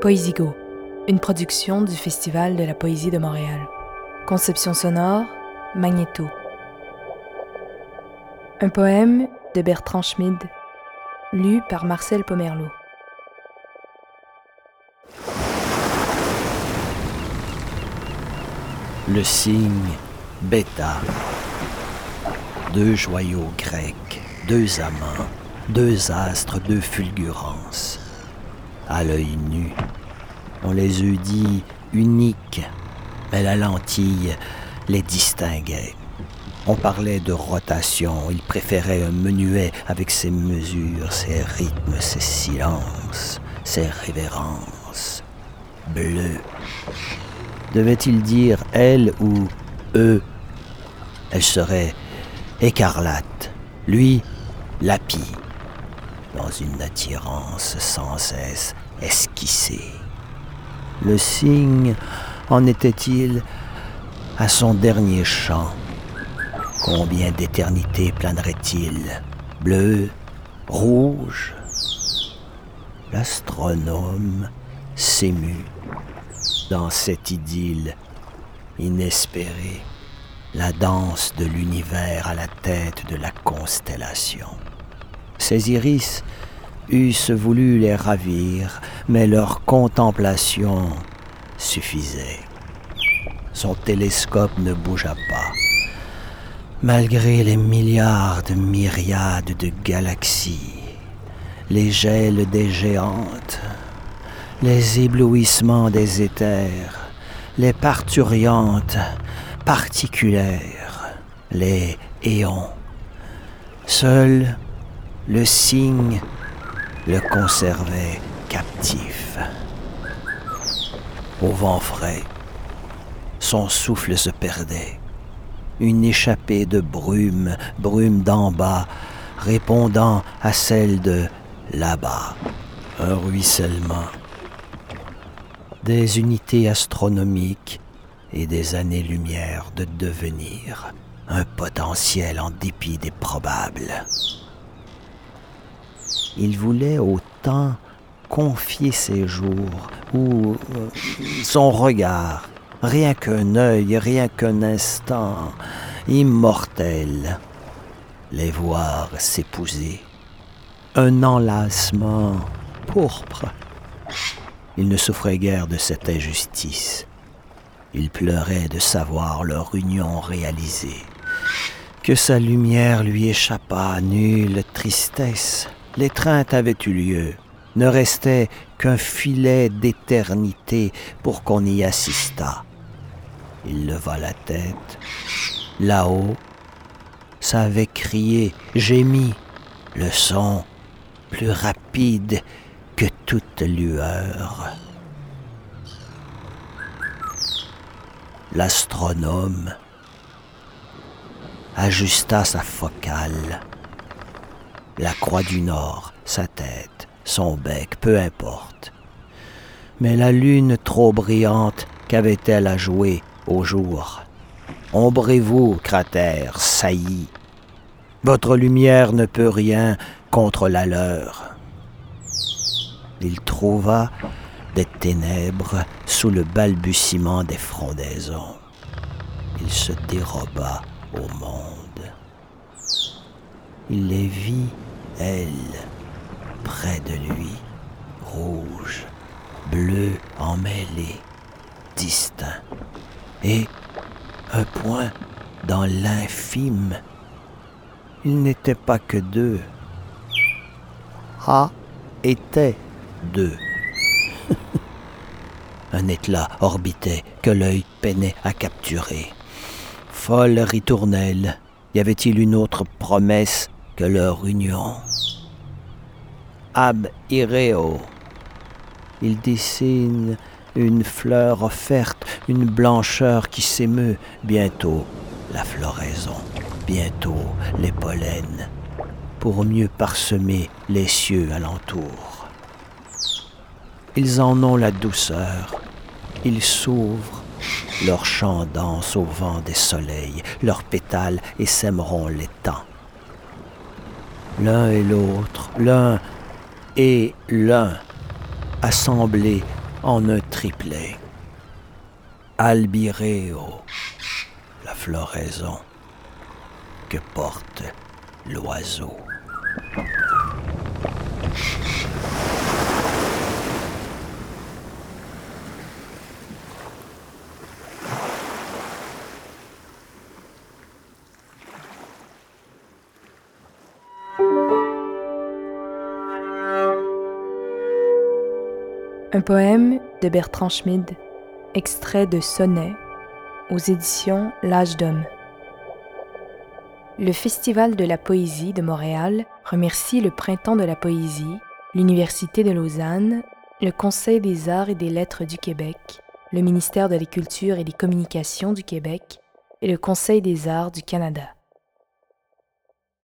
Poésigo, une production du Festival de la Poésie de Montréal. Conception sonore, Magnéto. Un poème de Bertrand Schmid, lu par Marcel Pomerleau. Le signe bêta. Deux joyaux grecs, deux amants, deux astres, deux fulgurances. À l'œil nu, on les eût dit uniques, mais la lentille les distinguait. On parlait de rotation, il préférait un menuet avec ses mesures, ses rythmes, ses silences, ses révérences. Bleu. Devait-il dire elle ou eux? Elle serait écarlate, lui lapis, dans une attirance sans cesse esquissée. Le signe en était-il à son dernier chant? Combien d'éternités planerait-il? Bleu, rouge? L'astronome s'émut dans cette idylle inespérée, la danse de l'univers à la tête de la constellation. Ses iris eussent voulu les ravir, mais leur contemplation suffisait. Son télescope ne bougea pas malgré les milliards de myriades de galaxies, les gels des géantes, les éblouissements des éthers, les parturiantes particulières, les éons. Seul le signe le conservait captif. Au vent frais, son souffle se perdait une échappée de brume, brume d'en bas, répondant à celle de là-bas. Un ruissellement. Des unités astronomiques et des années-lumière de devenir. Un potentiel en dépit des probables. Il voulait autant confier ses jours ou euh, son regard rien qu'un œil, rien qu'un instant, immortel, les voir s'épouser. Un enlacement pourpre. Il ne souffrait guère de cette injustice. Il pleurait de savoir leur union réalisée. Que sa lumière lui échappa, nulle tristesse. L'étreinte avait eu lieu. Ne restait qu'un filet d'éternité pour qu'on y assistât. Il leva la tête. Là-haut, ça avait crié, gémi, le son plus rapide que toute lueur. L'astronome ajusta sa focale. La croix du Nord, sa tête, son bec, peu importe. Mais la lune trop brillante qu'avait-elle à jouer au jour? Ombrez-vous, cratère saillis. Votre lumière ne peut rien contre la leur. Il trouva des ténèbres sous le balbutiement des frondaisons. Il se déroba au monde. Il les vit, elles, près de lui, rouges, bleus emmêlés, distincts et un point dans l'infime. Il n'était pas que deux. A était deux. un éclat orbitait que l'œil peinait à capturer. Folle ritournelle, y avait-il une autre promesse leur union Ab ireo. Il dessine une fleur offerte, une blancheur qui s'émeut, bientôt la floraison, bientôt les pollens, pour mieux parsemer les cieux alentour. Ils en ont la douceur, ils s'ouvrent, leur chant danse au vent des soleils, leurs pétales essaimeront les temps. L'un et l'autre, l'un et l'un, assemblés en un triplet. Albireo, la floraison que porte l'oiseau. Un poème de Bertrand Schmid, extrait de Sonnet, aux éditions L'Âge d'Homme. Le Festival de la poésie de Montréal remercie le Printemps de la poésie, l'Université de Lausanne, le Conseil des arts et des lettres du Québec, le ministère de la Culture et des Communications du Québec et le Conseil des arts du Canada.